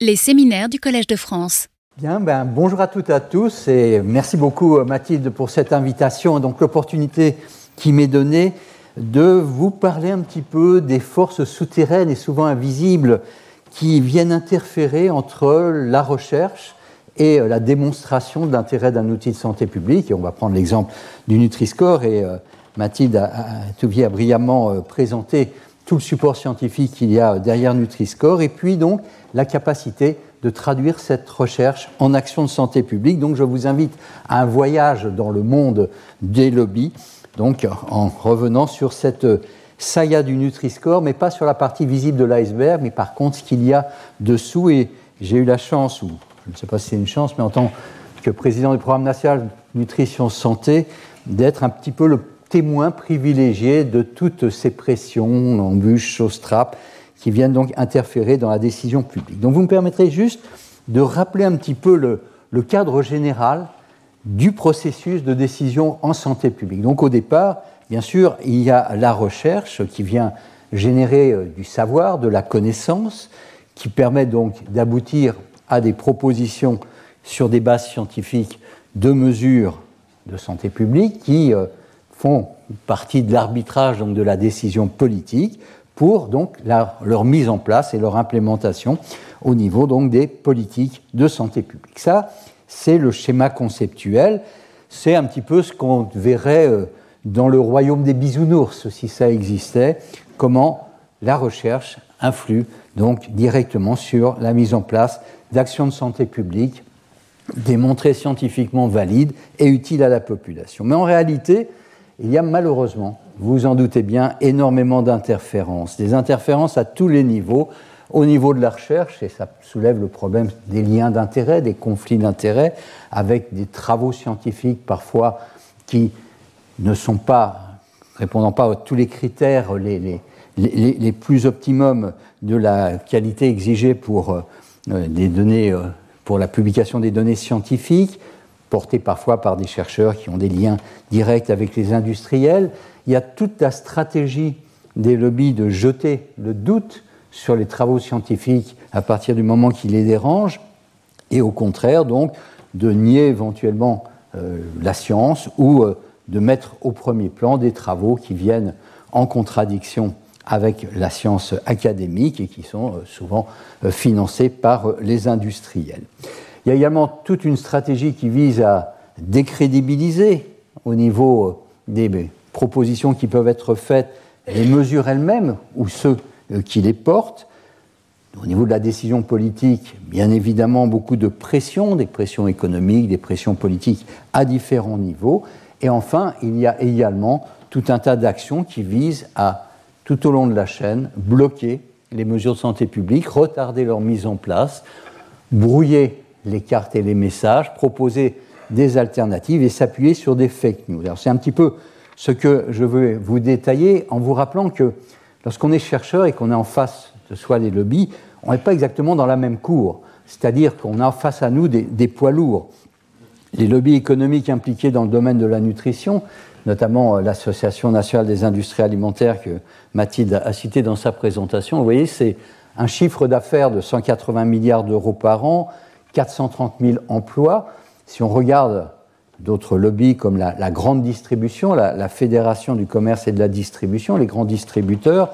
Les séminaires du Collège de France. Bien, ben, bonjour à toutes et à tous et merci beaucoup Mathilde pour cette invitation et donc l'opportunité qui m'est donnée de vous parler un petit peu des forces souterraines et souvent invisibles qui viennent interférer entre la recherche et la démonstration de l'intérêt d'un outil de santé publique. On va prendre l'exemple du Nutri-Score et euh, Mathilde a, a brillamment euh, présenté tout le support scientifique qu'il y a derrière Nutri-Score et puis donc la capacité de traduire cette recherche en action de santé publique. Donc je vous invite à un voyage dans le monde des lobbies, donc en revenant sur cette saga du Nutri-Score, mais pas sur la partie visible de l'iceberg, mais par contre ce qu'il y a dessous. Et j'ai eu la chance, ou je ne sais pas si c'est une chance, mais en tant que président du programme national Nutrition Santé, d'être un petit peu le témoin privilégié de toutes ces pressions, embûches, trappes, qui viennent donc interférer dans la décision publique. Donc vous me permettrez juste de rappeler un petit peu le, le cadre général du processus de décision en santé publique. Donc au départ, bien sûr, il y a la recherche qui vient générer euh, du savoir, de la connaissance, qui permet donc d'aboutir à des propositions sur des bases scientifiques de mesures de santé publique qui euh, font partie de l'arbitrage donc de la décision politique pour donc leur mise en place et leur implémentation au niveau donc des politiques de santé publique. Ça, c'est le schéma conceptuel. C'est un petit peu ce qu'on verrait euh, dans le royaume des bisounours, si ça existait, comment la recherche influe donc directement sur la mise en place d'actions de santé publique démontrées scientifiquement valides et utiles à la population. Mais en réalité, il y a malheureusement, vous en doutez bien, énormément d'interférences, des interférences à tous les niveaux, au niveau de la recherche, et ça soulève le problème des liens d'intérêt, des conflits d'intérêt, avec des travaux scientifiques parfois qui ne sont pas, répondant pas à tous les critères les, plus optimums de la qualité exigée pour euh, des données, euh, pour la publication des données scientifiques, portés parfois par des chercheurs qui ont des liens directs avec les industriels. Il y a toute la stratégie des lobbies de jeter le doute sur les travaux scientifiques à partir du moment qui les dérange, et au contraire, donc, de nier éventuellement euh, la science ou euh, de mettre au premier plan des travaux qui viennent en contradiction avec la science académique et qui sont euh, souvent financés par les industriels. Il y a également toute une stratégie qui vise à décrédibiliser au niveau euh, des propositions qui peuvent être faites les mesures elles-mêmes ou ceux euh, qui les portent. Au niveau de la décision politique, bien évidemment, beaucoup de pressions, des pressions économiques, des pressions politiques à différents niveaux. Et enfin, il y a également tout un tas d'actions qui visent à, tout au long de la chaîne, bloquer les mesures de santé publique, retarder leur mise en place, brouiller les cartes et les messages, proposer des alternatives et s'appuyer sur des fake news. C'est un petit peu ce que je veux vous détailler en vous rappelant que lorsqu'on est chercheur et qu'on est en face de soi des lobbies, on n'est pas exactement dans la même cour. C'est-à-dire qu'on a face à nous des, des, poids lourds. Les lobbies économiques impliqués dans le domaine de la nutrition, notamment euh, l'Association nationale des industries alimentaires que Mathilde a cité dans sa présentation, vous voyez, c'est un chiffre d'affaires de 180 milliards d'euros par an, 430 000 emplois. Si on regarde d'autres lobbies comme la, grande distribution, la, Fédération du commerce et de la distribution, les grands distributeurs,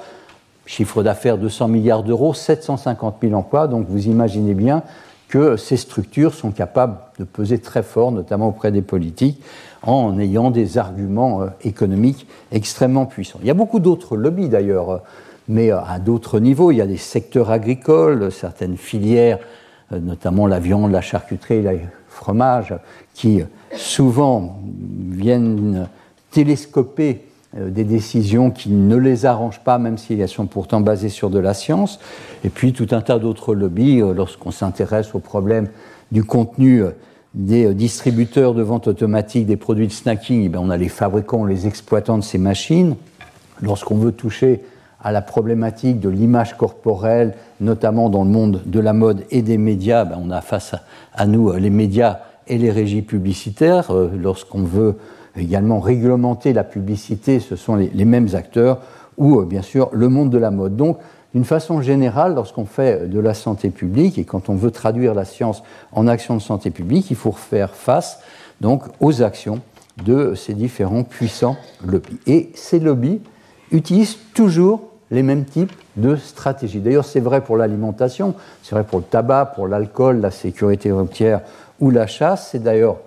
chiffre d'affaires 200 milliards d'euros, 750 000 emplois. Donc vous imaginez bien que ces structures sont capables de peser très fort, notamment auprès des politiques, en ayant des arguments euh, économiques extrêmement puissants. Il y a beaucoup d'autres lobbies d'ailleurs, mais euh, à d'autres niveaux. Il y a des secteurs agricoles, certaines filières euh, notamment la viande, la charcuterie, le fromage, qui souvent viennent télescoper euh, des décisions qui ne les arrangent pas, même si elles sont pourtant basées sur de la science. Et puis tout un tas d'autres lobbies, euh, lorsqu'on s'intéresse au problème du contenu des distributeurs de vente automatique des produits de snacking, eh on a les fabricants, les exploitants de ces machines. Lorsqu'on veut toucher à la problématique de l'image corporelle, notamment dans le monde de la mode et des médias, ben, on a face à, nous euh, les médias et les régies publicitaires. Euh, lorsqu'on veut également réglementer la publicité, ce sont les, mêmes acteurs, ou euh, bien sûr le monde de la mode. Donc d'une façon générale, lorsqu'on fait de la santé publique et quand on veut traduire la science en action de santé publique, il faut faire face donc aux actions de ces différents puissants lobbies. Et ces lobbies utilisent toujours les mêmes types de stratégies. D'ailleurs, c'est vrai pour l'alimentation, c'est vrai pour le tabac, pour l'alcool, la sécurité routière ou la chasse. C'est d'ailleurs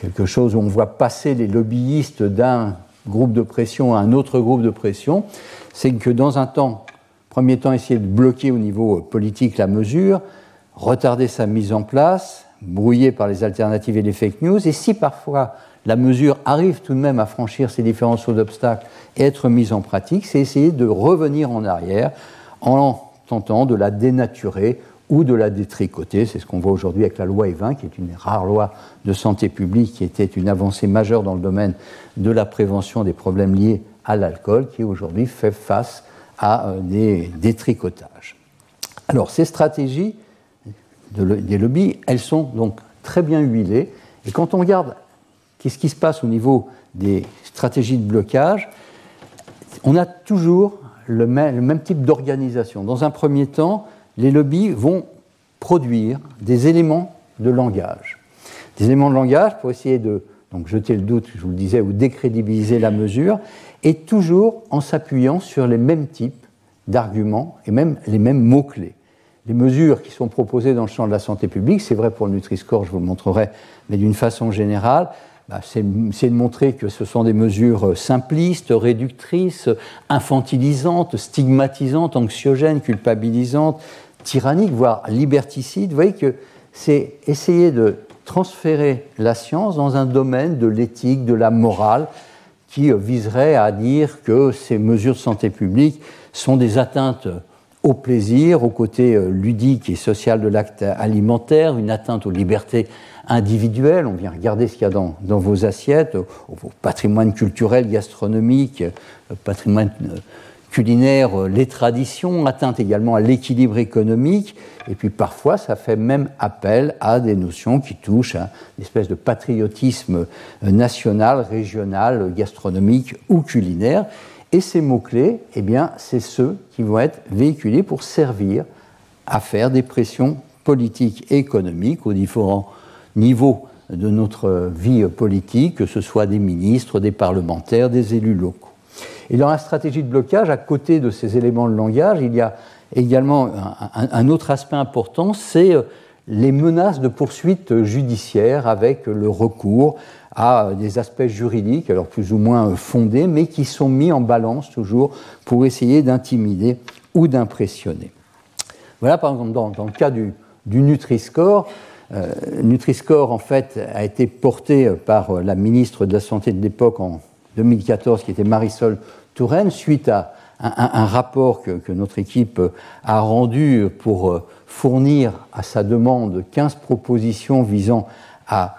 quelque chose où on voit passer les lobbyistes d'un groupe de pression à un autre groupe de pression. C'est que dans un temps, premier temps, essayer de bloquer au niveau politique la mesure, retarder sa mise en place, brouillé par les alternatives et les fake news. Et si parfois la mesure arrive tout de même à franchir ces différents sauts d'obstacles et être mise en pratique, c'est essayer de revenir en arrière en tentant de la dénaturer ou de la détricoter. C'est ce qu'on voit aujourd'hui avec la loi E20, qui est une rare loi de santé publique, qui était une avancée majeure dans le domaine de la prévention des problèmes liés à l'alcool, qui aujourd'hui fait face à euh, des détricotages. Alors ces stratégies des lobbies, elles sont donc très bien huilées. Et quand on regarde qu'est-ce qui se passe au niveau des stratégies de blocage, on a toujours le même, type d'organisation. Dans un premier temps, les lobbies vont produire des éléments de langage. Des éléments de langage pour essayer de donc, jeter le doute, je vous le disais, ou décrédibiliser la mesure, et toujours en s'appuyant sur les mêmes types d'arguments et même les mêmes mots-clés les mesures qui sont proposées dans le champ de la santé publique, c'est vrai pour le Nutri-Score, je vous le montrerai, mais d'une façon générale, bah, c'est de montrer que ce sont des mesures simplistes, réductrices, infantilisantes, stigmatisantes, anxiogènes, culpabilisantes, tyranniques, voire liberticides. Vous voyez que c'est essayer de transférer la science dans un domaine de l'éthique, de la morale, qui viserait à dire que ces mesures de santé publique sont des atteintes au plaisir, au côté euh, ludique et social de l'acte alimentaire, une atteinte aux libertés individuelles. On vient regarder ce qu'il y a dans, vos assiettes, au, patrimoine culturel, gastronomique, euh, patrimoine euh, culinaire, les traditions, atteinte également à l'équilibre économique. Et puis parfois, ça fait même appel à des notions qui touchent à une espèce de patriotisme national, régional, gastronomique ou culinaire. Et ces mots-clés, eh bien, c'est ceux qui vont être véhiculés pour servir à faire des pressions politiques et économiques aux différents niveaux de notre vie politique, que ce soit des ministres, des parlementaires, des élus locaux. Et dans la stratégie de blocage, à côté de ces éléments de langage, il y a également un, autre aspect important, c'est les menaces de poursuites judiciaires avec le recours à des aspects juridiques, alors plus ou moins fondés, mais qui sont mis en balance toujours pour essayer d'intimider ou d'impressionner. Voilà par exemple dans, le cas du, Nutri-Score. Euh, Nutri-Score en fait a été porté par la ministre de la Santé de l'époque en 2014, qui était Marisol Touraine, suite à un, rapport que, notre équipe a rendu pour euh, fournir à sa demande 15 propositions visant à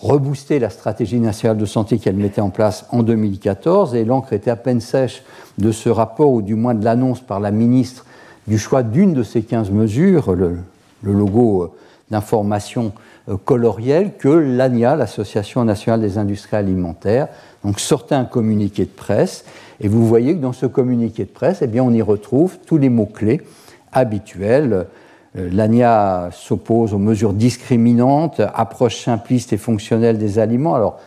rebooster la stratégie nationale de santé qu'elle mettait en place en 2014. Et l'encre était à peine sèche de ce rapport, ou du moins de l'annonce par la ministre du choix d'une de ces 15 mesures, le, logo euh, d'information euh, colorielle, que l'ANIA, l'Association nationale des industries alimentaires, donc sortait un communiqué de presse. Et vous voyez que dans ce communiqué de presse, eh bien, on y retrouve tous les mots-clés habituels euh, L'ANIA s'oppose aux mesures discriminantes, approche simpliste et fonctionnelle des aliments. Alors,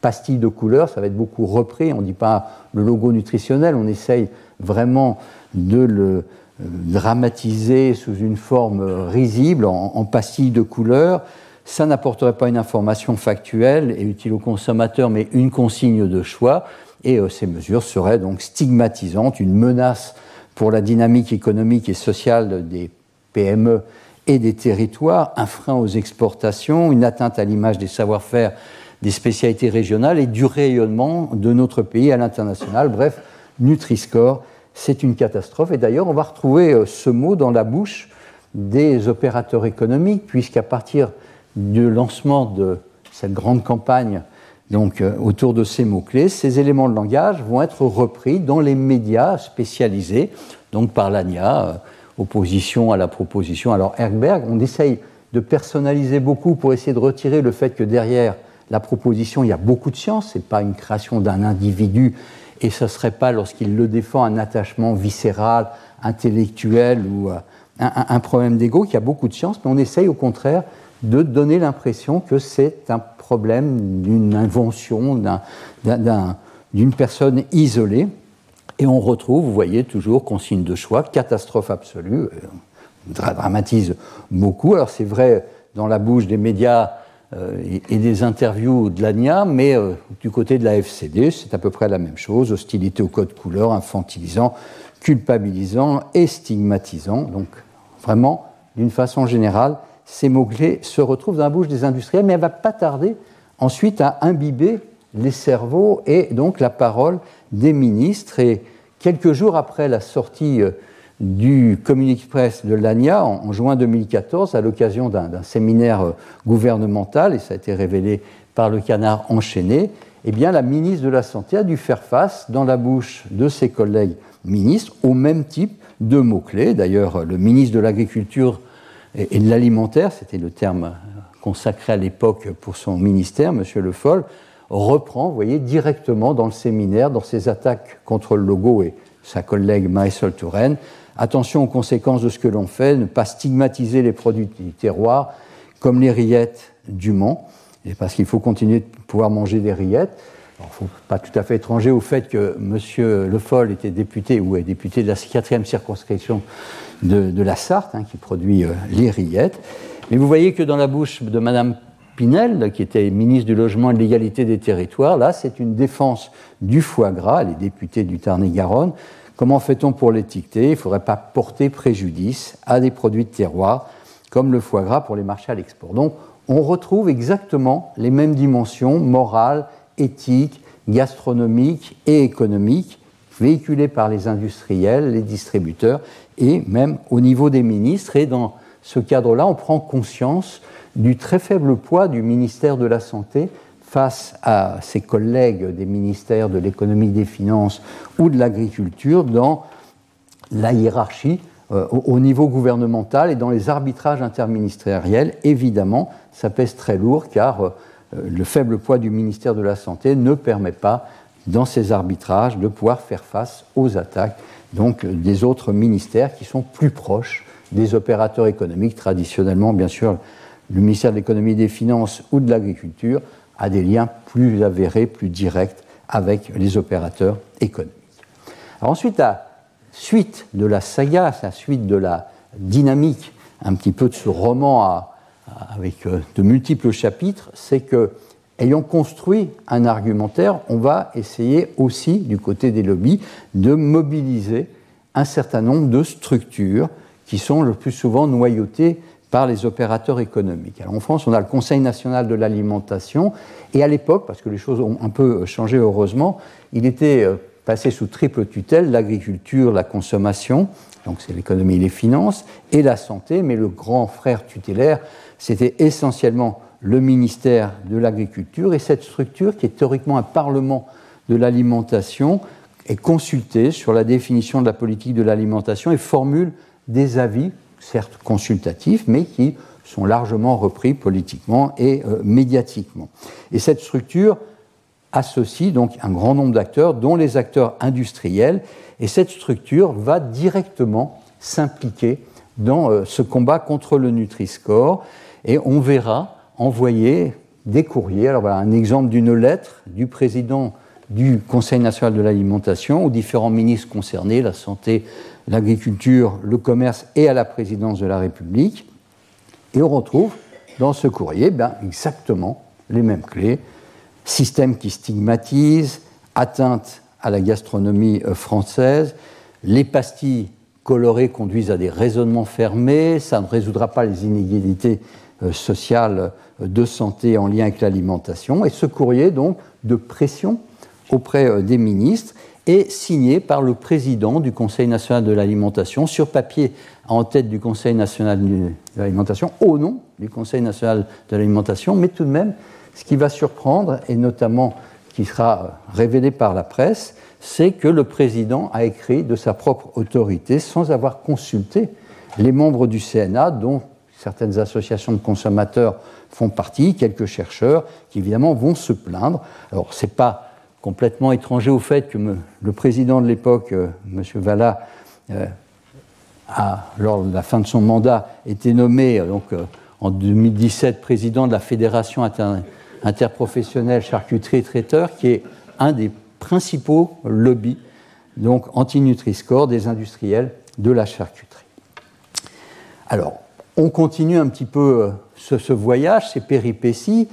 pastilles de couleur, ça va être beaucoup repris. On ne dit pas le logo nutritionnel, on essaye vraiment de le euh, dramatiser sous une forme risible, en, pastilles de couleur. Ça n'apporterait pas une information factuelle et utile au consommateur, mais une consigne de choix. Et euh, ces mesures seraient donc stigmatisantes, une menace pour la dynamique économique et sociale des PME et des territoires, un frein aux exportations, une atteinte à l'image des savoir-faire des spécialités régionales et du rayonnement de notre pays à l'international. Bref, Nutri-Score, c'est une catastrophe. Et d'ailleurs, on va retrouver euh, ce mot dans la bouche des opérateurs économiques, puisqu'à partir du lancement de cette grande campagne donc, euh, autour de ces mots-clés, ces éléments de langage vont être repris dans les médias spécialisés, donc par l'ANIA, euh, opposition à la proposition. Alors Herberg, on essaye de personnaliser beaucoup pour essayer de retirer le fait que derrière la proposition, il y a beaucoup de science, ce n'est pas une création d'un individu et ce ne serait pas, lorsqu'il le défend, un attachement viscéral, intellectuel ou un, problème d'ego, qui a beaucoup de science, mais on essaye au contraire de donner l'impression que c'est un problème d'une invention, d'une personne isolée. Et on retrouve, vous voyez, toujours consigne de choix, catastrophe absolue, on euh, dramatise beaucoup. Alors c'est vrai dans la bouche des médias euh, et, des interviews de l'ANIA, mais euh, du côté de la FCD, c'est à peu près la même chose, hostilité au code couleur, infantilisant, culpabilisant et stigmatisant. Donc vraiment, d'une façon générale, ces mots-clés se retrouvent dans la bouche des industriels, mais elle va pas tarder ensuite à imbiber les cerveaux et donc la parole des ministres. Et quelques jours après la sortie euh, du communiqué presse de l'ANIA en, juin 2014, à l'occasion d'un séminaire euh, gouvernemental, et ça a été révélé par le canard enchaîné, eh bien, la ministre de la Santé a dû faire face, dans la bouche de ses collègues ministres, au même type de mots-clés. D'ailleurs, le ministre de l'Agriculture et de l'Alimentaire, c'était le terme euh, consacré à l'époque pour son ministère, M. Le Foll, reprend, vous voyez, directement dans le séminaire, dans ses attaques contre le logo et sa collègue Marisol Touraine. Attention aux conséquences de ce que l'on fait, ne pas stigmatiser les produits du terroir, comme les rillettes du Mans, et parce qu'il faut continuer de pouvoir manger des rillettes. Il ne faut pas tout à fait étranger au fait que M. Le Foll était député ou est député de la quatrième circonscription de, la Sarthe, hein, qui produit euh, les rillettes. Mais vous voyez que dans la bouche de Mme Pinel, qui était ministre du Logement et de l'égalité des territoires, là, c'est une défense du foie gras, elle est députée du Tarn-et-Garonne. Comment fait-on pour l'étiqueter? Il ne faudrait pas porter préjudice à des produits de terroir, comme le foie gras pour les marchés à l'export. Donc, on retrouve exactement les mêmes dimensions morales, éthiques, gastronomiques et économiques véhiculées par les industriels, les distributeurs et même au niveau des ministres. Et dans ce cadre-là, on prend conscience du très faible poids du ministère de la Santé face à ses collègues des ministères de l'économie, des finances ou de l'agriculture dans la hiérarchie euh, au, niveau gouvernemental et dans les arbitrages interministériels. Évidemment, ça pèse très lourd car euh, le faible poids du ministère de la Santé ne permet pas, dans ces arbitrages, de pouvoir faire face aux attaques donc, des autres ministères qui sont plus proches des opérateurs économiques traditionnellement, bien sûr, le ministère de l'économie des finances ou de l'agriculture a des liens plus avérés, plus directs avec les opérateurs économiques. Ensuite, la suite de la saga, la suite de la dynamique un petit peu de ce roman avec euh, de multiples chapitres, c'est que, ayant construit un argumentaire, on va essayer aussi, du côté des lobbies, de mobiliser un certain nombre de structures qui sont le plus souvent noyautées par les opérateurs économiques. Alors en France, on a le Conseil national de l'alimentation, et à l'époque, parce que les choses ont un peu changé heureusement, il était euh, passé sous triple tutelle l'agriculture, la consommation, donc c'est l'économie et les finances, et la santé, mais le grand frère tutélaire, c'était essentiellement le ministère de l'Agriculture, et cette structure, qui est théoriquement un parlement de l'alimentation, est consultée sur la définition de la politique de l'alimentation et formule des avis certes consultatifs, mais qui sont largement repris politiquement et euh, médiatiquement. Et cette structure associe donc un grand nombre d'acteurs, dont les acteurs industriels, et cette structure va directement s'impliquer dans euh, ce combat contre le Nutri-Score, et on verra envoyer des courriers. Alors voilà un exemple d'une lettre du président du Conseil national de l'alimentation aux différents ministres concernés, la santé, l'agriculture, le commerce et à la présidence de la République. Et on retrouve dans ce courrier ben, exactement les mêmes clés. Système qui stigmatise, atteinte à la gastronomie euh, française, les pastilles colorées conduisent à des raisonnements fermés, ça ne résoudra pas les inégalités euh, sociales euh, de santé en lien avec l'alimentation. Et ce courrier, donc, de pression auprès des ministres, est signé par le président du Conseil national de l'alimentation, sur papier en tête du Conseil national de l'alimentation, au nom du Conseil national de l'alimentation, mais tout de même, ce qui va surprendre, et notamment qui sera révélé par la presse, c'est que le président a écrit de sa propre autorité sans avoir consulté les membres du CNA, dont certaines associations de consommateurs font partie, quelques chercheurs qui évidemment vont se plaindre. Alors, ce n'est pas complètement étranger au fait que le président de l'époque, M. Valla, a, lors de la fin de son mandat, été nommé donc, en 2017 président de la Fédération interprofessionnelle charcuterie-traiteur, qui est un des principaux lobbies donc anti-Nutri-Score des industriels de la charcuterie. Alors, on continue un petit peu euh, ce, voyage, ces péripéties.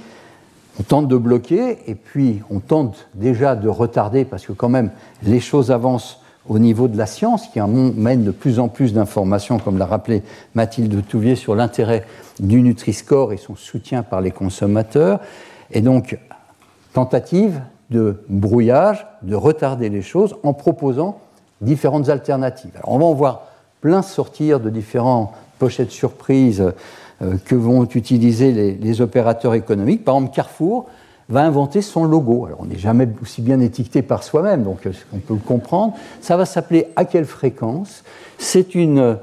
On tente de bloquer et puis on tente déjà de retarder parce que quand même les choses avancent au niveau de la science qui amène de plus en plus d'informations, comme l'a rappelé Mathilde Touvier, sur l'intérêt du Nutri-Score et son soutien par les consommateurs. Et donc, tentative de brouillage, de retarder les choses en proposant différentes alternatives. Alors, on va en voir plein sortir de différents pochettes surprises euh, que vont utiliser les, opérateurs économiques. Par exemple, Carrefour va inventer son logo. Alors, on n'est jamais aussi bien étiqueté par soi-même, donc euh, on peut le comprendre. Ça va s'appeler à quelle fréquence C'est une euh,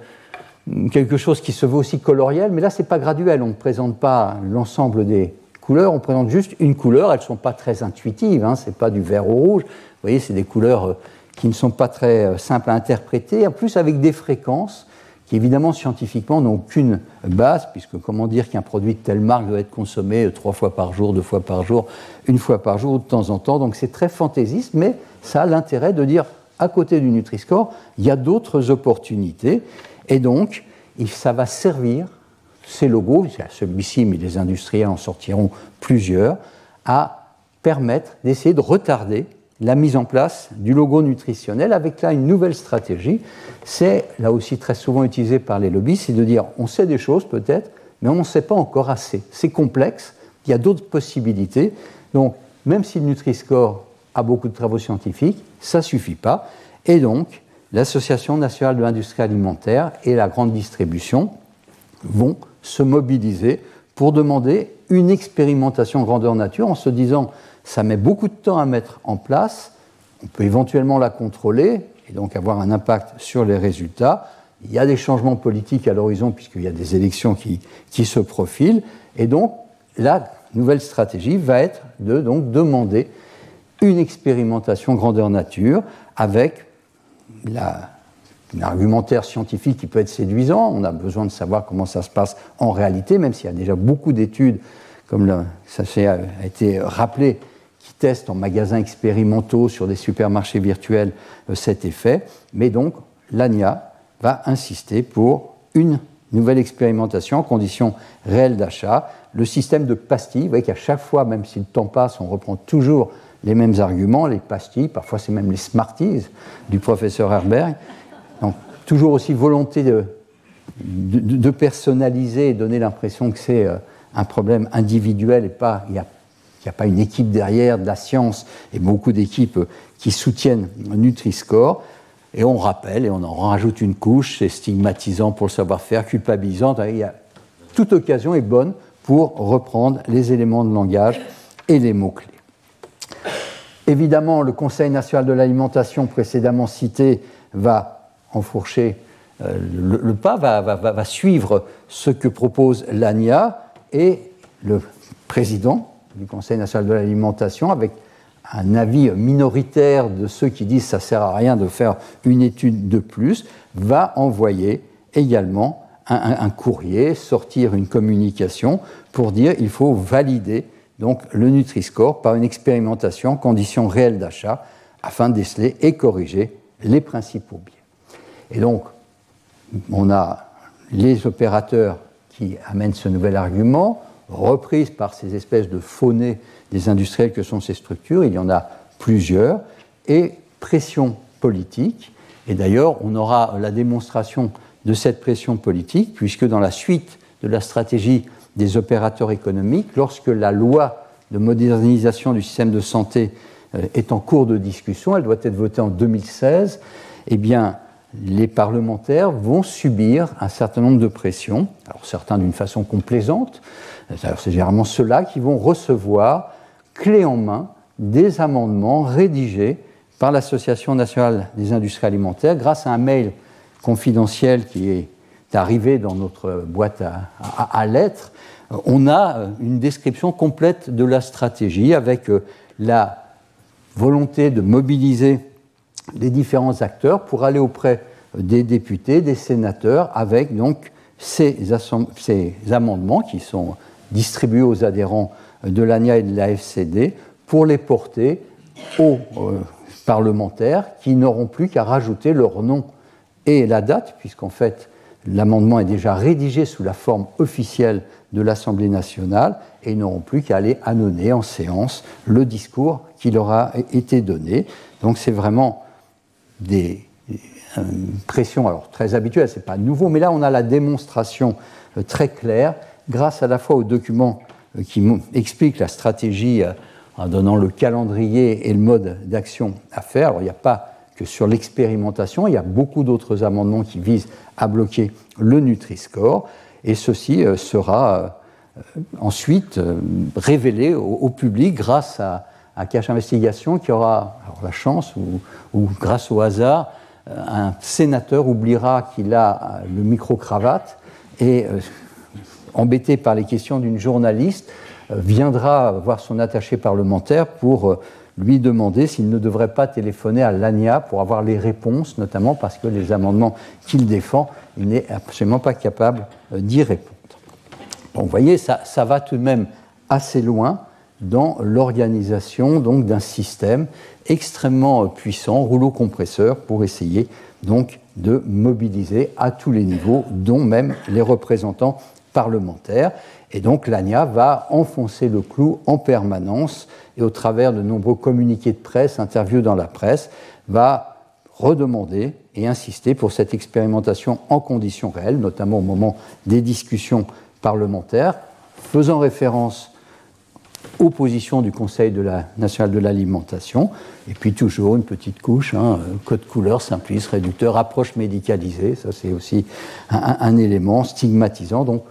quelque chose qui se veut aussi coloriel, mais là, c'est pas graduel. On ne présente pas l'ensemble des couleurs, on présente juste une couleur. Elles ne sont pas très intuitives, hein, ce n'est pas du vert au rouge. Vous voyez, c'est des couleurs qui ne sont pas très simples à interpréter, en plus avec des fréquences qui évidemment scientifiquement n'ont aucune base, puisque comment dire qu'un produit de telle marque doit être consommé trois fois par jour, deux fois par jour, une fois par jour, de temps en temps. Donc c'est très fantaisiste, mais ça a l'intérêt de dire, à côté du Nutri-Score, il y a d'autres opportunités. Et donc, ça va servir, ces logos, celui-ci, mais les industriels en sortiront plusieurs, à permettre d'essayer de retarder la mise en place du logo nutritionnel avec là une nouvelle stratégie. C'est là aussi très souvent utilisé par les lobbies, c'est de dire on sait des choses peut-être, mais on ne sait pas encore assez. C'est complexe, il y a d'autres possibilités. Donc, même si le Nutri-Score a beaucoup de travaux scientifiques, ça ne suffit pas. Et donc, l'Association nationale de l'industrie alimentaire et la grande distribution vont se mobiliser pour demander une expérimentation grandeur nature en se disant ça met beaucoup de temps à mettre en place. On peut éventuellement la contrôler et donc avoir un impact sur les résultats. Il y a des changements politiques à l'horizon puisqu'il y a des élections qui, qui, se profilent. Et donc, la nouvelle stratégie va être de donc, demander une expérimentation grandeur nature avec la, un argumentaire scientifique qui peut être séduisant. On a besoin de savoir comment ça se passe en réalité, même s'il y a déjà beaucoup d'études, comme ça a été rappelé, testent en magasins expérimentaux sur des supermarchés virtuels euh, cet effet. Mais donc, l'ANIA va insister pour une nouvelle expérimentation en conditions réelles d'achat. Le système de pastilles, vous voyez qu'à chaque fois, même si le temps passe, on reprend toujours les mêmes arguments, les pastilles, parfois c'est même les Smarties du professeur Herberg. Donc, toujours aussi volonté de, personnaliser et donner l'impression que c'est euh, un problème individuel et pas, il a il n'y a pas une équipe derrière de la science et beaucoup d'équipes qui soutiennent Nutri-Score. Et on rappelle et on en rajoute une couche, c'est stigmatisant pour le savoir-faire, culpabilisant. Il y a, toute occasion est bonne pour reprendre les éléments de langage et les mots-clés. Évidemment, le Conseil national de l'alimentation précédemment cité va enfourcher euh, le, pas, va, suivre ce que propose l'ANIA et le président du Conseil national de l'alimentation avec un avis minoritaire de ceux qui disent ça sert à rien de faire une étude de plus, va envoyer également un, courrier, sortir une communication pour dire il faut valider donc le Nutri-Score par une expérimentation en conditions réelles d'achat afin de déceler et corriger les principaux biais. Et donc, on a les opérateurs qui amènent ce nouvel argument, reprise par ces espèces de faunées des industriels que sont ces structures, il y en a plusieurs, et pression politique. Et d'ailleurs, on aura la démonstration de cette pression politique, puisque dans la suite de la stratégie des opérateurs économiques, lorsque la loi de modernisation du système de santé euh, est en cours de discussion, elle doit être votée en 2016, eh bien, les parlementaires vont subir un certain nombre de pressions, alors certains d'une façon complaisante, c'est généralement ceux-là qui vont recevoir, clé en main, des amendements rédigés par l'Association nationale des industries alimentaires grâce à un mail confidentiel qui est arrivé dans notre boîte à, lettres. On a une description complète de la stratégie avec euh, la volonté de mobiliser les différents acteurs pour aller auprès des députés, des sénateurs, avec donc ces, amendements qui sont distribués aux adhérents de l'ANIA et de la FCD pour les porter aux euh, parlementaires qui n'auront plus qu'à rajouter leur nom et la date, puisqu'en fait l'amendement est déjà rédigé sous la forme officielle de l'Assemblée nationale et n'auront plus qu'à aller annoncer en séance le discours qui leur a été donné. Donc c'est vraiment des pressions alors très habituelles, c'est pas nouveau, mais là on a la démonstration euh, très claire grâce à la fois au document euh, qui explique la stratégie euh, en donnant le calendrier et le mode d'action à faire. Il n'y a pas que sur l'expérimentation, il y a beaucoup d'autres amendements qui visent à bloquer le Nutri-Score, et ceci sera ensuite révélé au, public grâce à un cache investigation qui aura la chance ou, grâce au hasard, un sénateur oubliera qu'il a le micro-cravate et embêté par les questions d'une journaliste, euh, viendra voir son attaché parlementaire pour euh, lui demander s'il ne devrait pas téléphoner à l'ANIA pour avoir les réponses, notamment parce que les amendements qu'il défend, il n'est absolument pas capable euh, d'y répondre. Bon, vous voyez, ça, va tout de même assez loin dans l'organisation donc d'un système extrêmement puissant, rouleau compresseur, pour essayer donc de mobiliser à tous les niveaux, dont même les représentants parlementaire. Et donc l'ANIA va enfoncer le clou en permanence et au travers de nombreux communiqués de presse, interviews dans la presse, va redemander et insister pour cette expérimentation en conditions réelles, notamment au moment des discussions parlementaires, faisant référence aux positions du Conseil national de l'alimentation, et puis toujours une petite couche, hein, code couleur, simpliste, réducteur, approche médicalisée, ça c'est aussi un, élément stigmatisant. Donc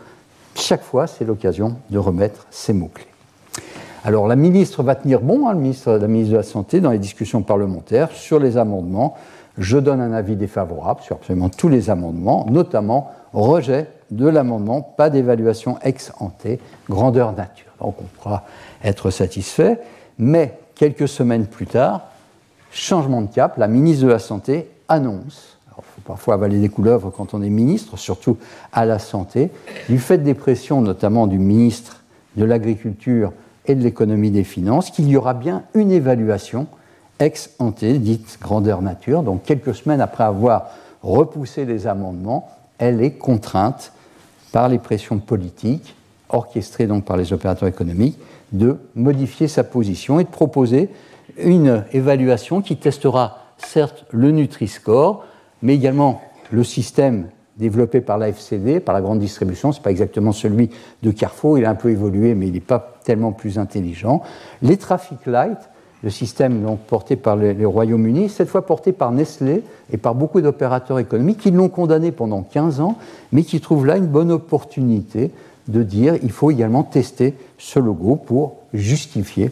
chaque fois, c'est l'occasion de remettre ces mots-clés. Alors la ministre va tenir bon, hein, la ministre de la Santé, dans les discussions parlementaires sur les amendements. Je donne un avis défavorable sur absolument tous les amendements, notamment rejet de l'amendement, pas d'évaluation ex ante, grandeur nature. Donc on pourra être satisfait, mais quelques semaines plus tard, changement de cap, la ministre de la Santé annonce parfois avaler des couleuvres quand on est ministre, surtout à la santé, du fait des pressions notamment du ministre de l'Agriculture et de l'Économie des Finances, qu'il y aura bien une évaluation ex ante, dite grandeur nature. Donc quelques semaines après avoir repoussé les amendements, elle est contrainte par les pressions politiques, orchestrées donc par les opérateurs économiques, de modifier sa position et de proposer une évaluation qui testera certes le Nutri-Score, mais également le système développé par la FCD, par la grande distribution, ce n'est pas exactement celui de Carrefour, il a un peu évolué, mais il n'est pas tellement plus intelligent. Les Traffic Light, le système porté par le, Royaume-Uni, cette fois porté par Nestlé et par beaucoup d'opérateurs économiques qui l'ont condamné pendant 15 ans, mais qui trouvent là une bonne opportunité de dire il faut également tester ce logo pour justifier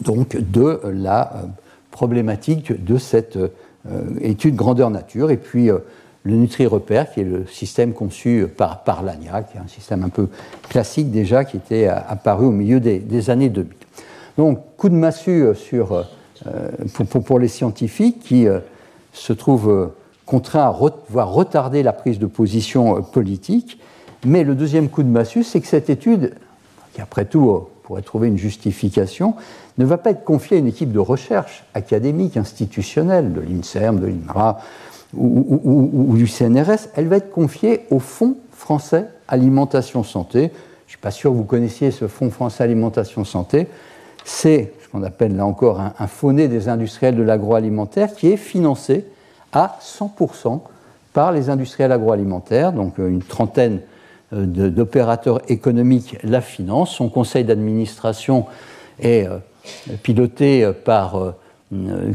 donc de la euh, problématique de cette euh, étude grandeur nature, et puis euh, le Nutri-Repère, qui est le système conçu par, par l'ANIA, qui est un système un peu classique déjà, qui était apparu au milieu des, années 2000. Donc, coup de massue sur, euh, pour, les scientifiques qui se trouvent contraints à voir retarder la prise de position politique. Mais le deuxième coup de massue, c'est que cette étude, qui après tout pourrait trouver une justification, ne va pas être confiée à une équipe de recherche académique, institutionnelle, de l'INSERM, de l'INRA ou, du CNRS, elle va être confiée au Fonds français alimentation santé. Je ne suis pas sûr que vous connaissiez ce Fonds français alimentation santé. C'est ce qu'on appelle là encore un, un des industriels de l'agroalimentaire qui est financé à 100% par les industriels agroalimentaires, donc euh, une trentaine euh, d'opérateurs économiques la financent. Son conseil d'administration est euh, piloté par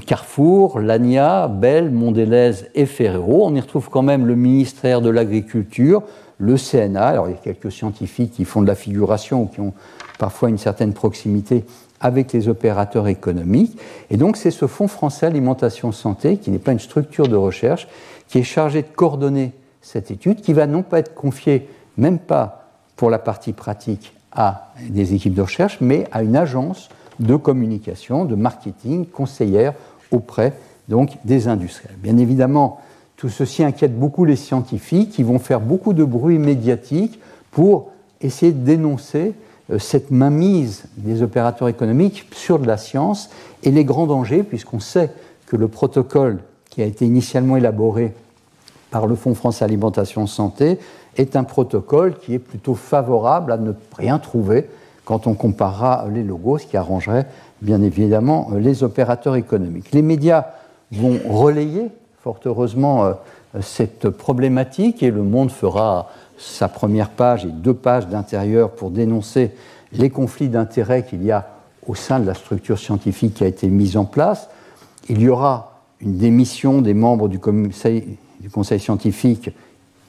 Carrefour, Lania, Bell, Mondelez et Ferrero. On y retrouve quand même le ministère de l'Agriculture, le CNA. Alors il y a quelques scientifiques qui font de la figuration ou qui ont parfois une certaine proximité avec les opérateurs économiques. Et donc c'est ce Fonds français alimentation santé, qui n'est pas une structure de recherche, qui est chargé de coordonner cette étude, qui va non pas être confiée, même pas pour la partie pratique, à des équipes de recherche, mais à une agence de communication, de marketing, conseillère auprès donc, des industriels. Bien évidemment, tout ceci inquiète beaucoup les scientifiques qui vont faire beaucoup de bruit médiatique pour essayer de dénoncer cette mainmise des opérateurs économiques sur de la science et les grands dangers, puisqu'on sait que le protocole qui a été initialement élaboré par le Fonds France Alimentation Santé est un protocole qui est plutôt favorable à ne rien trouver quand on comparera les logos, ce qui arrangerait bien évidemment les opérateurs économiques. Les médias vont relayer fort heureusement euh, cette problématique et le Monde fera sa première page et deux pages d'intérieur pour dénoncer les conflits d'intérêts qu'il y a au sein de la structure scientifique qui a été mise en place. Il y aura une démission des membres du conseil, scientifique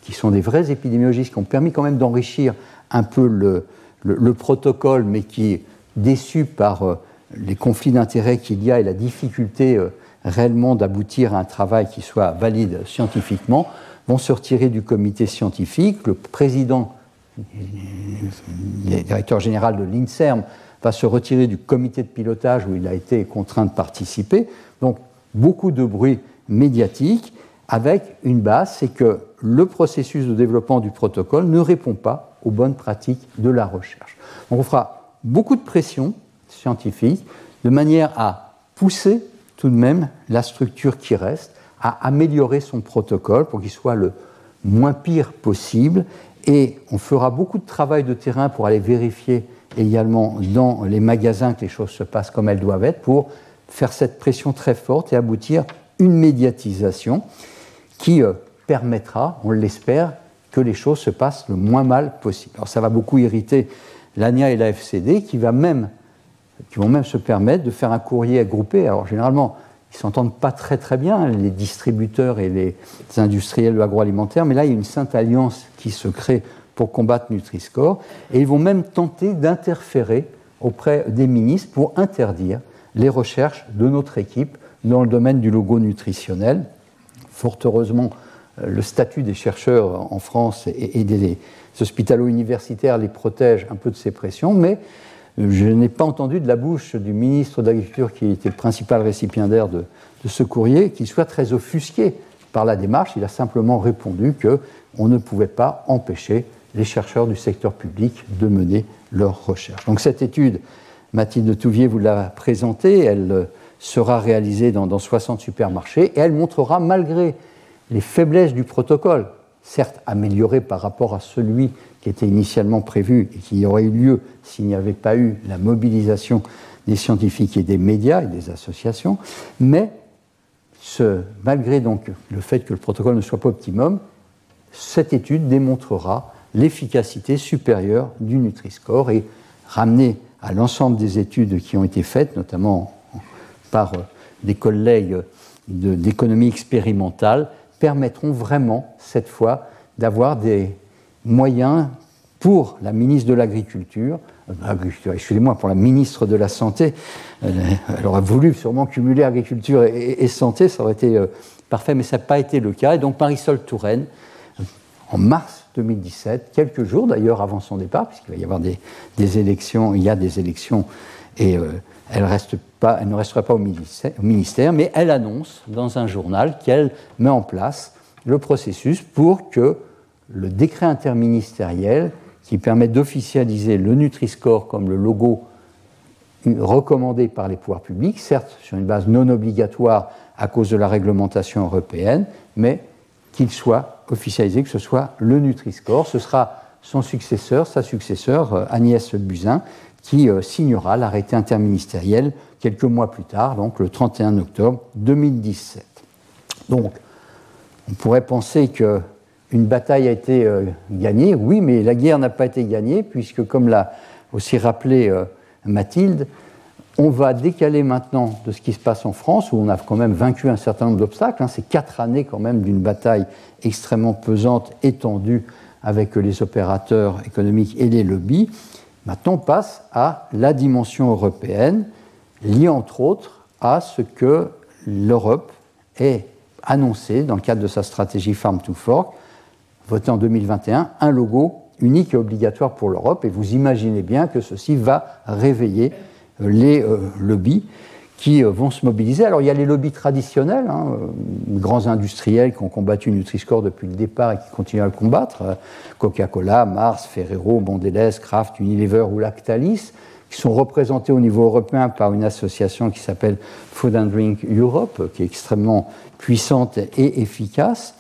qui sont des vrais épidémiologistes qui ont permis quand même d'enrichir un peu le, le, protocole, mais qui, déçu par euh, les conflits d'intérêts qu'il y a et la difficulté euh, réellement d'aboutir à un travail qui soit valide scientifiquement, vont se retirer du comité scientifique. Le président, le directeur général de l'INSERM, va se retirer du comité de pilotage où il a été contraint de participer. Donc, beaucoup de bruit médiatique avec une base, c'est que le processus de développement du protocole ne répond pas aux bonnes pratiques de la recherche. Donc on fera beaucoup de pression scientifique de manière à pousser tout de même la structure qui reste à améliorer son protocole pour qu'il soit le moins pire possible. Et on fera beaucoup de travail de terrain pour aller vérifier également dans les magasins que les choses se passent comme elles doivent être pour faire cette pression très forte et aboutir une médiatisation qui euh, permettra, on l'espère, que les choses se passent le moins mal possible. Alors ça va beaucoup irriter l'ANIA et la FCD qui, va même, qui vont même se permettre de faire un courrier groupé. Alors généralement, ils s'entendent pas très très bien, les distributeurs et les industriels de l'agroalimentaire, mais là, il y a une sainte alliance qui se crée pour combattre Nutri-Score, et ils vont même tenter d'interférer auprès des ministres pour interdire les recherches de notre équipe dans le domaine du logo nutritionnel. Fort heureusement, euh, le statut des chercheurs en France et, des hospitalo-universitaires les protège un peu de ces pressions, mais je n'ai pas entendu de la bouche du ministre de l'Agriculture, qui était le principal récipiendaire de, ce courrier, qu'il soit très offusqué par la démarche. Il a simplement répondu qu'on ne pouvait pas empêcher les chercheurs du secteur public de mener leurs recherches. Donc cette étude, Mathilde Touvier vous l'a présentée, elle euh, sera réalisée dans, dans 60 supermarchés et elle montrera, malgré les faiblesses du protocole, certes améliorées par rapport à celui qui était initialement prévu et qui aurait eu lieu s'il n'y avait pas eu la mobilisation des scientifiques et des médias et des associations, mais malgré donc le fait que le protocole ne soit pas optimum, cette étude démontrera l'efficacité supérieure du Nutri-Score et ramener à l'ensemble des études qui ont été faites, notamment par des collègues d'économie expérimentale, permettront vraiment, cette fois, d'avoir des moyens pour la ministre de l'Agriculture, euh, excusez-moi, pour la ministre de la Santé, euh, elle aurait voulu sûrement cumuler agriculture et, santé, ça aurait été euh, parfait, mais ça n'a pas été le cas. Et donc Marisol Touraine, en mars 2017, quelques jours d'ailleurs avant son départ, puisqu'il va y avoir des, élections, il y a des élections, et elle, ne restera pas au ministère, mais elle annonce dans un journal qu'elle met en place le processus pour que le décret interministériel qui permet d'officialiser le Nutri-Score comme le logo recommandé par les pouvoirs publics, certes sur une base non obligatoire à cause de la réglementation européenne, mais qu'il soit officialisé, que ce soit le Nutri-Score. Ce sera son successeur, sa successeur, euh, Agnès Buzyn, qui euh, signera l'arrêté interministériel quelques mois plus tard, donc le 31 octobre 2017. Donc, on pourrait penser que une bataille a été euh, gagnée, oui, mais la guerre n'a pas été gagnée, puisque, comme l'a aussi rappelé euh, Mathilde, on va décaler maintenant de ce qui se passe en France, où on a quand même vaincu un certain nombre d'obstacles. Hein. C'est quatre années quand même d'une bataille extrêmement pesante, étendue avec les opérateurs économiques et les lobbies. Maintenant, on passe à la dimension européenne, liée entre autres à ce que l'Europe ait annoncé dans le cadre de sa stratégie Farm to Fork, votée en 2021, un logo unique et obligatoire pour l'Europe. Et vous imaginez bien que ceci va réveiller les lobbies qui vont se mobiliser. Alors il y a les lobbies traditionnels, hein, grands industriels qui ont combattu Nutri-Score depuis le départ et qui continuent à le combattre, Coca-Cola, Mars, Ferrero, Mondelez, Kraft, Unilever ou Lactalis, qui sont représentés au niveau européen par une association qui s'appelle Food and Drink Europe, qui est extrêmement puissante et efficace.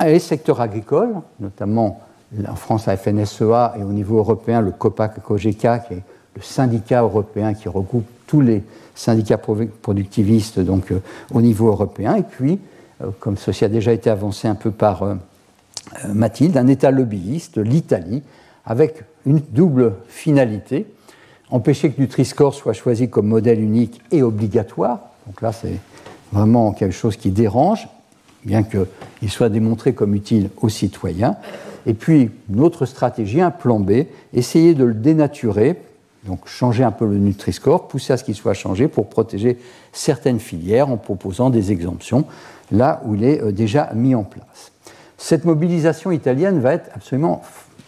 Les secteurs agricoles, notamment en France la FNSEA et au niveau européen le COPAC-COGECA, qui est le syndicat européen qui regroupe tous les syndicats productivistes donc, euh, au niveau européen. Et puis, euh, comme ceci a déjà été avancé un peu par euh, Mathilde, un État lobbyiste, l'Italie, avec une double finalité empêcher que Nutri-Score soit choisi comme modèle unique et obligatoire. Donc là, c'est vraiment quelque chose qui dérange, bien qu'il soit démontré comme utile aux citoyens. Et puis, une autre stratégie, un plan B, essayer de le dénaturer, donc changer un peu le Nutri-Score, pousser à ce qu'il soit changé pour protéger certaines filières en proposant des exemptions là où il est euh, déjà mis en place. Cette mobilisation italienne va être absolument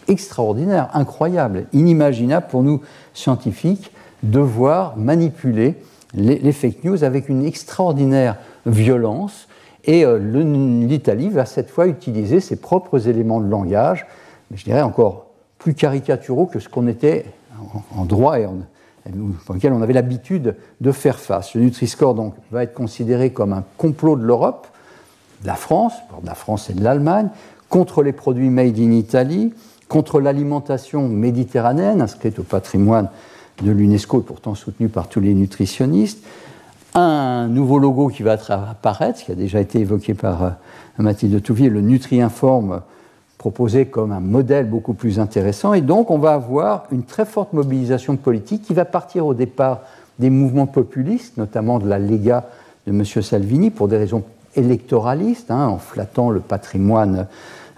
extraordinaire, incroyable, inimaginable pour nous scientifiques de voir manipuler les, fake news avec une extraordinaire violence. Et euh, l'Italie va cette fois utiliser ses propres éléments de langage, je dirais encore plus caricaturaux que ce qu'on était en, droit et en, pour lequel on avait l'habitude de faire face. Le Nutri-Score donc, va être considéré comme un complot de l'Europe, de la France, de la France et de l'Allemagne, contre les produits made in Italy, contre l'alimentation méditerranéenne, inscrite au patrimoine de l'UNESCO et pourtant soutenue par tous les nutritionnistes, un nouveau logo qui va apparaître, qui a déjà été évoqué par euh, Mathilde Touvier, le Nutri-Informe, proposé comme un modèle beaucoup plus intéressant. Et donc, on va avoir une très forte mobilisation politique qui va partir au départ des mouvements populistes, notamment de la Lega de M. Salvini, pour des raisons électoralistes, hein, en flattant le patrimoine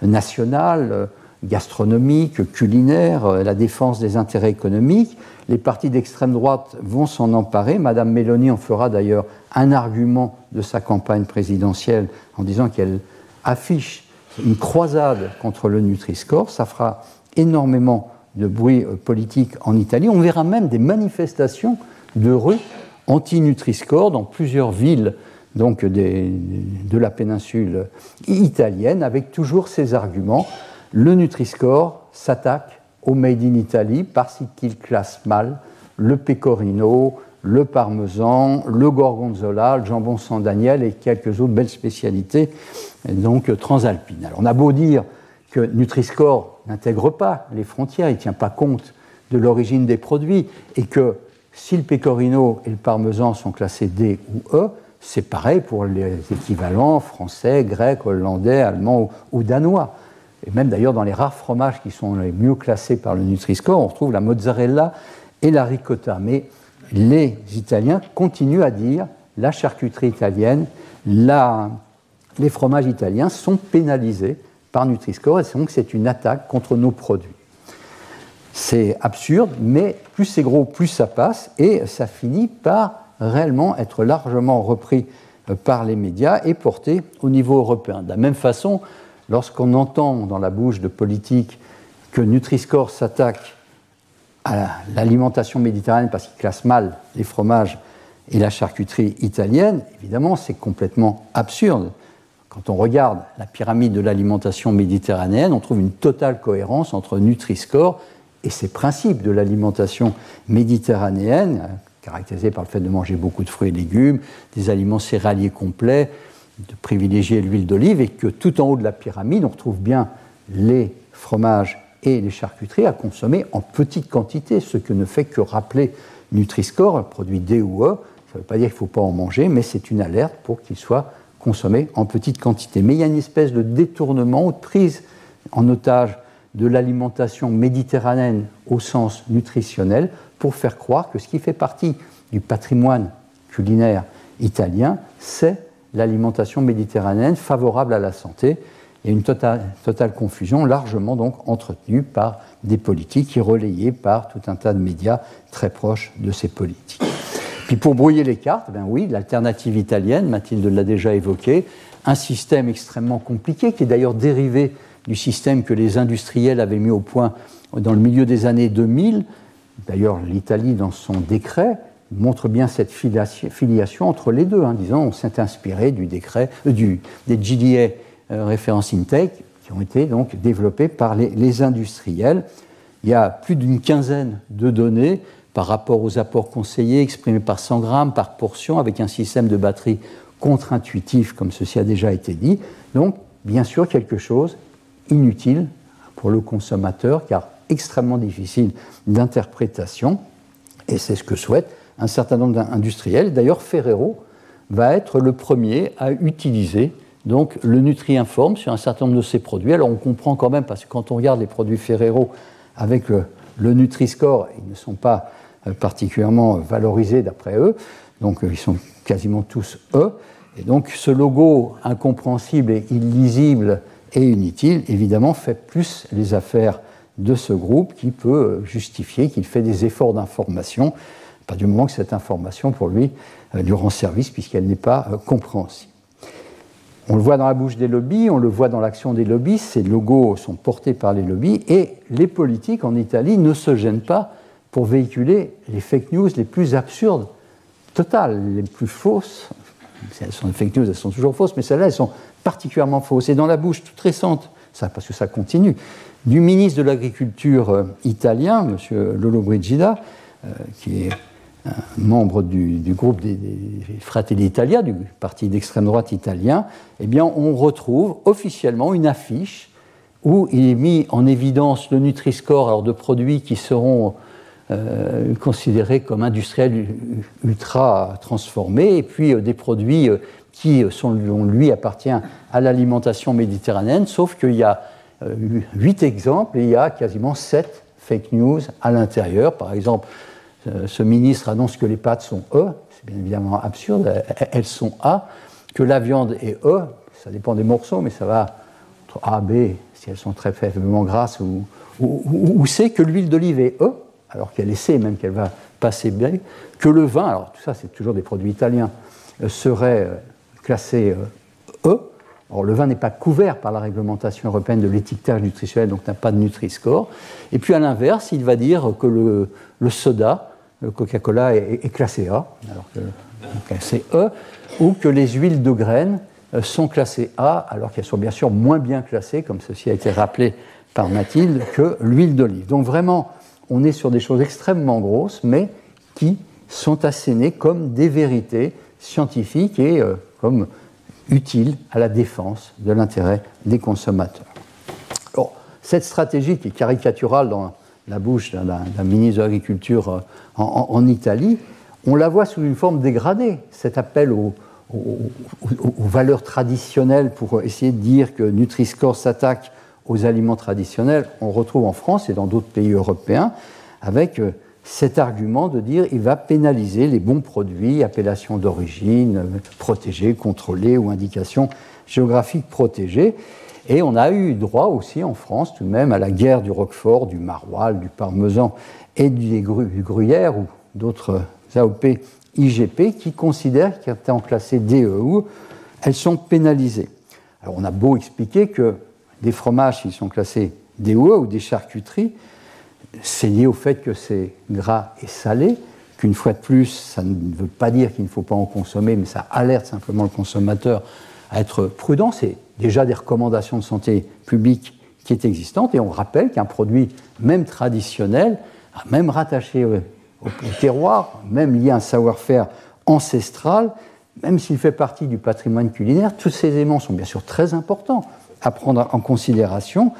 national, gastronomique, culinaire, euh, la défense des intérêts économiques. Les partis d'extrême droite vont s'en emparer. Madame Mélanie en fera d'ailleurs un argument de sa campagne présidentielle en disant qu'elle affiche une croisade contre le Nutri-Score. Ça fera énormément de bruit euh, politique en Italie. On verra même des manifestations de rue anti-Nutri-Score dans plusieurs villes donc de la péninsule italienne, avec toujours ces arguments le Nutri-Score s'attaque au Made in Italy parce qu'il classe mal le pecorino, le parmesan, le gorgonzola, le jambon sans Daniel et quelques autres belles spécialités donc transalpines. Alors on a beau dire que Nutri-Score n'intègre pas les frontières, il ne tient pas compte de l'origine des produits et que si le pecorino et le parmesan sont classés D ou E, c'est pareil pour les équivalents français, grecs, hollandais, allemands ou danois. Et même d'ailleurs dans les rares fromages qui sont les mieux classés par le Nutri-Score, on retrouve la mozzarella et la ricotta. Mais les Italiens continuent à dire la charcuterie italienne, les fromages italiens sont pénalisés par Nutri-Score et donc c'est une attaque contre nos produits. C'est absurde, mais plus c'est gros, plus ça passe et ça finit par réellement être largement repris euh, par les médias et porté au niveau européen. De la même façon, lorsqu'on entend dans la bouche de politiques que Nutri-Score s'attaque à l'alimentation méditerranéenne parce qu'il classe mal les fromages et la charcuterie italienne, évidemment, c'est complètement absurde. Quand on regarde la pyramide de l'alimentation méditerranéenne, on trouve une totale cohérence entre Nutri-Score et ses principes de l'alimentation méditerranéenne, caractérisés par le fait de manger beaucoup de fruits et légumes, des aliments céréaliers complets, de privilégier l'huile d'olive et que tout en haut de la pyramide, on retrouve bien les fromages et les charcuteries à consommer en petite quantité, ce que ne fait que rappeler Nutri-Score, un produit D ou E. Ça ne veut pas dire qu'il ne faut pas en manger, mais c'est une alerte pour qu'il soit consommé en petite quantité. Mais il y a une espèce de détournement ou de prise en otage de l'alimentation méditerranéenne au sens nutritionnel pour faire croire que ce qui fait partie du patrimoine culinaire italien, c'est l'alimentation méditerranéenne favorable à la santé. A une totale, totale, confusion, largement donc entretenue par des politiques et relayée par tout un tas de médias très proches de ces politiques. Puis pour brouiller les cartes, ben oui, l'alternative italienne, Mathilde l'a déjà évoqué, un système extrêmement compliqué qui est d'ailleurs dérivé du système que les industriels avaient mis au point dans le milieu des années 2000, D'ailleurs, l'Italie, dans son décret, montre bien cette filiation entre les deux, hein, disant on s'est inspiré du décret, euh, des GDA euh, référence intake qui ont été donc développés par les, les industriels. Il y a plus d'une quinzaine de données par rapport aux apports conseillés exprimés par 100 grammes par portion avec un système de batterie contre-intuitif comme ceci a déjà été dit. Donc, bien sûr, quelque chose inutile pour le consommateur car extrêmement difficile d'interprétation et c'est ce que souhaite un certain nombre d'industriels. D'ailleurs, Ferrero va être le premier à utiliser donc le Nutri-Inform sur un certain nombre de ses produits. Alors on comprend quand même, parce que quand on regarde les produits Ferrero avec le, Nutri-Score, ils ne sont pas euh, particulièrement valorisés d'après eux, donc euh, ils sont quasiment tous E. Et donc ce logo incompréhensible et illisible et inutile, évidemment, fait plus les affaires de ce groupe qui peut justifier qu'il fait des efforts d'information pas du moment que cette information, pour lui, euh, lui rend service, puisqu'elle n'est pas euh, compréhensible. On le voit dans la bouche des lobbies, on le voit dans l'action des lobbies, ces logos sont portés par les lobbies, et les politiques en Italie ne se gênent pas pour véhiculer les fake news les plus absurdes, totales, les plus fausses. Elles sont des fake news, elles sont toujours fausses, mais celles-là, elles sont particulièrement fausses. Et dans la bouche toute récente, parce que ça continue, du ministre de l'Agriculture euh, italien, M. Lolo Brigida, qui est membre du, groupe des, Fratelli Italia, du parti d'extrême droite italien, eh bien, on retrouve officiellement une affiche où il est mis en évidence le Nutri-Score alors de produits qui seront euh, considérés comme industriels ultra transformés, et puis euh, des produits euh, qui, sont, lui, appartient à l'alimentation méditerranéenne, sauf qu'il y a huit exemples et il y a quasiment sept fake news à l'intérieur. Par exemple, ce ministre annonce que les pâtes sont E, c'est bien évidemment absurde, elles sont A, que la viande est E, ça dépend des morceaux, mais ça va entre A, B, si elles sont très faiblement grasses, ou, ou, C, que l'huile d'olive est E, alors qu'elle est C, même qu'elle va passer B, que le vin, alors tout ça c'est toujours des produits italiens, euh, serait euh, classé E. Alors le vin n'est pas couvert par la réglementation européenne de l'étiquetage nutritionnel, donc n'a pas de Nutri-Score. Et puis à l'inverse, il va dire que le soda le Coca-Cola est, classé A, alors que classé E, ou que les huiles de graines euh, sont classées A, alors qu'elles sont bien sûr moins bien classées, comme ceci a été rappelé par Mathilde, que l'huile d'olive. Donc vraiment, on est sur des choses extrêmement grosses, mais qui sont assénées comme des vérités scientifiques et euh, comme utiles à la défense de l'intérêt des consommateurs. cette stratégie qui est caricaturale dans la bouche d'un ministre de l'Agriculture en, Italie, on la voit sous une forme dégradée. Cet appel aux, valeurs traditionnelles pour essayer de dire que Nutri-Score s'attaque aux aliments traditionnels, on retrouve en France et dans d'autres pays européens avec euh, cet argument de dire il va pénaliser les bons produits, appellations d'origine euh, protégées, contrôlées ou indications géographiques protégées. Et on a eu droit aussi en France tout de même à la guerre du Roquefort, du Maroilles, du Parmesan et du, Gruyère ou d'autres AOP IGP qui considèrent qu'étant classées DEU, elles sont pénalisées. Alors on a beau expliquer que des fromages, s'ils sont classés DEE ou des charcuteries, c'est lié au fait que c'est gras et salé, qu'une fois de plus, ça ne veut pas dire qu'il ne faut pas en consommer, mais ça alerte simplement le consommateur à être prudent. C'est déjà des recommandations de santé publique qui est existante, et on rappelle qu'un produit, même traditionnel, même rattaché au, terroir, même lié à un savoir-faire ancestral, même s'il fait partie du patrimoine culinaire, tous ces éléments sont bien sûr très importants à prendre en considération.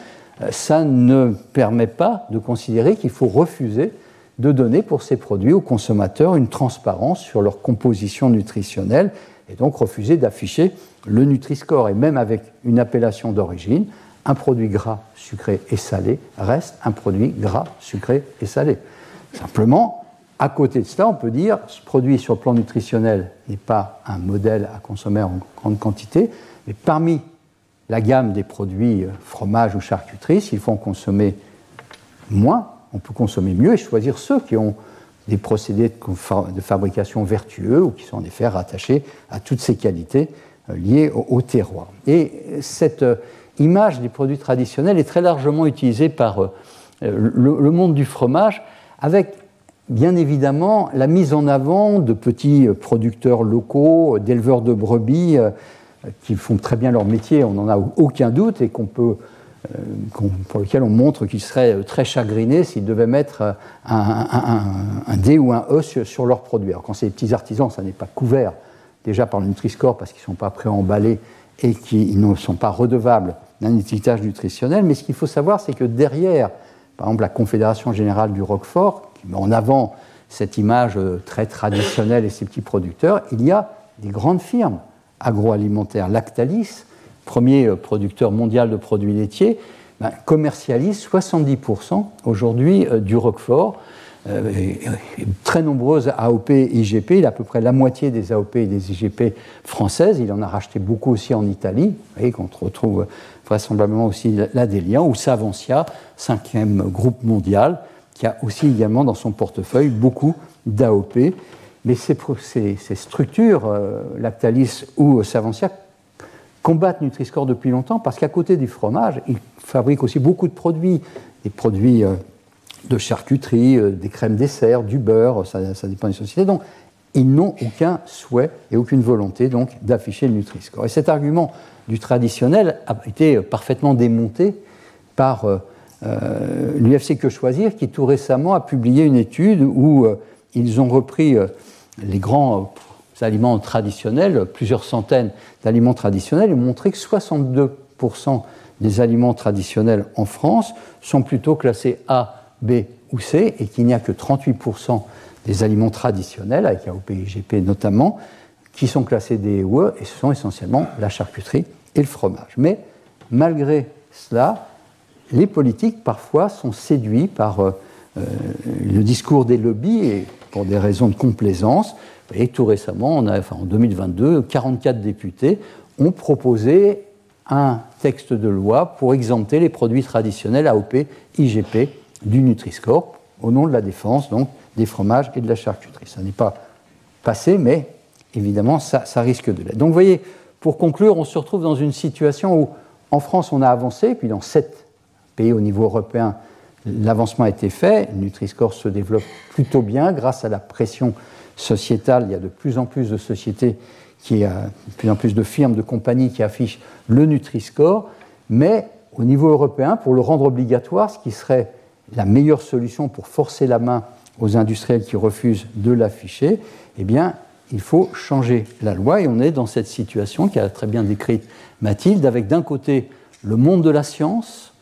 Euh, ça ne permet pas de considérer qu'il faut refuser de donner pour ces produits aux consommateurs une transparence sur leur composition nutritionnelle et donc refuser d'afficher le Nutri-Score. Et même avec une appellation d'origine, un produit gras, sucré et salé reste un produit gras, sucré et salé. Simplement, à côté de cela, on peut dire ce produit sur le plan nutritionnel n'est pas un modèle à consommer en grande quantité, mais parmi la gamme des produits euh, fromage ou charcuterie, s'il faut en consommer moins, on peut consommer mieux et choisir ceux qui ont des procédés de fabrication vertueux ou qui sont en effet rattachés à toutes ces qualités euh, liées au terroir. Et cette euh, image des produits traditionnels est très largement utilisée par euh, le, monde du fromage, avec bien évidemment la mise en avant de petits producteurs locaux, d'éleveurs de brebis qui font très bien leur métier, on n'en a aucun doute, et qu'on peut, pour lequel on montre qu'ils seraient très chagrinés s'ils devaient mettre un, D ou un E sur, leurs produits. Alors quand c'est des petits artisans, ça n'est pas couvert déjà par le Nutri-Score parce qu'ils ne sont pas préemballés et qu'ils ne sont pas redevables d'un étiquetage nutritionnel. Mais ce qu'il faut savoir, c'est que derrière, par exemple, la Confédération générale du Roquefort, qui met en avant cette image euh, très traditionnelle et ces petits producteurs, il y a des grandes firmes agroalimentaires. Lactalis, premier euh, producteur mondial de produits laitiers, ben, commercialise 70% aujourd'hui euh, du Roquefort. très nombreuses AOP IGP, il a à peu près la moitié des AOP et des IGP françaises, il en a racheté beaucoup aussi en Italie, vous voyez qu'on retrouve vraisemblablement aussi l'Adélian, ou Savencia, cinquième groupe mondial, qui a aussi également dans son portefeuille beaucoup d'AOP. Mais ces, structures, euh, Lactalis ou Savencia, combattent Nutri-Score depuis longtemps parce qu'à côté du fromage, ils fabriquent aussi beaucoup de produits, des produits euh, de charcuterie, euh, des crèmes dessert, du beurre, ça, ça dépend des sociétés. Donc, ils n'ont aucun souhait et aucune volonté donc d'afficher le Nutri-Score. Et cet argument du traditionnel a été parfaitement démonté par euh, euh, l'UFC Que Choisir, qui tout récemment a publié une étude où euh, ils ont repris les grands aliments traditionnels, plusieurs centaines d'aliments traditionnels, et montré que 62% des aliments traditionnels en France sont plutôt classés A, B ou C, et qu'il n'y a que 38% des aliments traditionnels, avec AOP IGP notamment, qui sont classés D ou E, et ce sont essentiellement la charcuterie le fromage. Mais malgré cela, les politiques parfois sont séduits par euh, euh, le discours des lobbies et pour des raisons de complaisance. Et tout récemment, en 2022, 44 députés ont proposé un texte de loi pour exempter les produits traditionnels AOP, IGP du Nutri-Score au nom de la défense donc, des fromages et de la charcuterie. Ça n'est pas passé, mais évidemment, ça, ça risque de l'être. Donc vous voyez, pour conclure, on se retrouve dans une situation où, en France, on a avancé, puis dans sept pays au niveau européen, l'avancement a été fait. Nutri-Score se développe plutôt bien grâce à la pression sociétale. Il y a de plus en plus de sociétés, qui, de plus en plus de firmes, de compagnies qui affichent le Nutri-Score. Mais au niveau européen, pour le rendre obligatoire, ce qui serait la meilleure solution pour forcer la main aux industriels qui refusent de l'afficher, eh bien, il faut changer la loi et on est dans cette situation qui a très bien décrite Mathilde, avec d'un côté le monde de la science,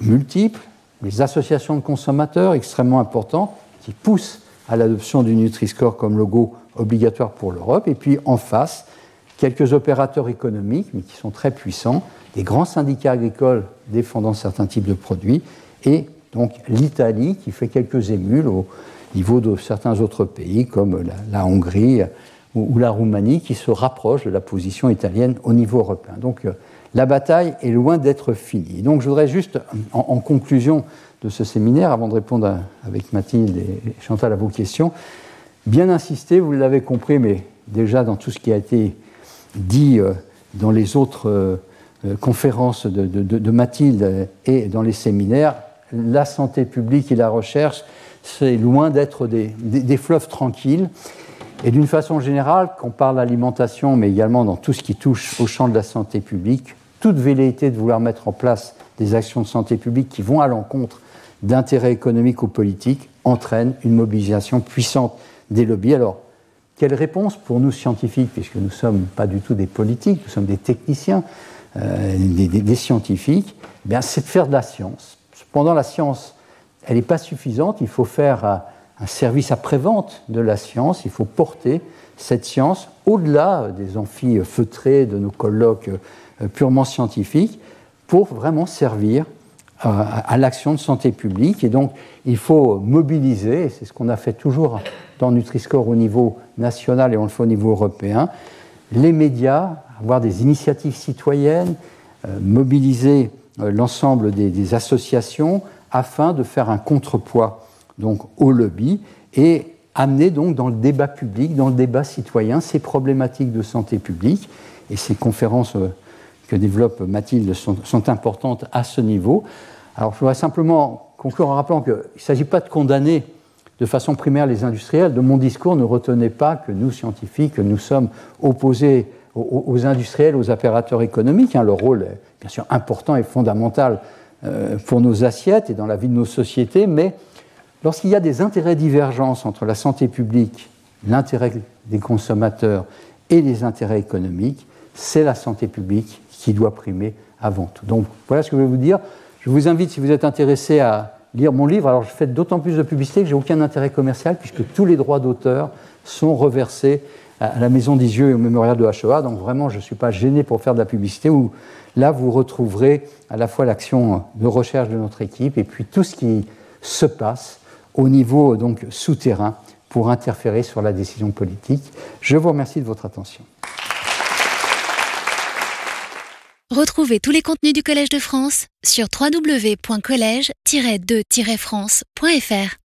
multiple, les associations de consommateurs extrêmement importantes qui poussent à l'adoption du Nutri-Score comme logo obligatoire pour l'Europe, et puis en face, quelques opérateurs économiques, mais qui sont très puissants, des grands syndicats agricoles défendant certains types de produits, et donc l'Italie qui fait quelques émules niveau de certains autres pays comme la, Hongrie ou, la Roumanie qui se rapprochent de la position italienne au niveau européen. Donc euh, la bataille est loin d'être finie. Donc je voudrais juste, en, conclusion de ce séminaire, avant de répondre avec Mathilde et Chantal à vos questions, bien insister, vous l'avez compris, mais déjà dans tout ce qui a été dit euh, dans les autres euh, conférences de, Mathilde et dans les séminaires, la santé publique et la recherche c'est loin d'être des, fleuves tranquilles. Et d'une façon générale, quand on parle d'alimentation, mais également dans tout ce qui touche au champ de la santé publique, toute velléité de vouloir mettre en place des actions de santé publique qui vont à l'encontre d'intérêts économiques ou politiques entraîne une mobilisation puissante des lobbies. Alors, quelle réponse pour nous scientifiques, puisque nous ne sommes pas du tout des politiques, nous sommes des techniciens, euh, des, scientifiques, eh c'est de faire de la science. Cependant, la science elle n'est pas suffisante. Il faut faire un service après-vente de la science. Il faut porter cette science au-delà des amphis feutrés de nos colloques euh, purement scientifiques pour vraiment servir euh, à, l'action de santé publique. Et donc, il faut mobiliser, c'est ce qu'on a fait toujours dans Nutri-Score au niveau national et on le fait au niveau européen, les médias, avoir des initiatives citoyennes, euh, mobiliser l'ensemble des associations, afin de faire un contrepoids donc, au lobby et amener donc dans le débat public, dans le débat citoyen, ces problématiques de santé publique. Et ces conférences euh, que développe Mathilde sont, importantes à ce niveau. Alors je voudrais simplement conclure en rappelant qu'il ne s'agit pas de condamner de façon primaire les industriels. De mon discours, ne retenez pas que nous, scientifiques, nous sommes opposés aux, industriels, aux opérateurs économiques. Hein. Leur rôle est bien sûr important et fondamental pour nos assiettes et dans la vie de nos sociétés, mais lorsqu'il y a des intérêts divergents entre la santé publique, l'intérêt des consommateurs et les intérêts économiques, c'est la santé publique qui doit primer avant tout. Donc voilà ce que je vais vous dire. Je vous invite, si vous êtes intéressé, à lire mon livre. Alors je fais d'autant plus de publicité que j'ai aucun intérêt commercial puisque tous les droits d'auteur sont reversés à la Maison des et au Mémorial de HEA. Donc vraiment, je ne suis pas gêné pour faire de la publicité. Où là, vous retrouverez à la fois l'action de recherche de notre équipe et puis tout ce qui se passe au niveau donc souterrain pour interférer sur la décision politique. Je vous remercie de votre attention. Retrouvez tous les contenus du Collège de France sur www.colège-2-france.fr.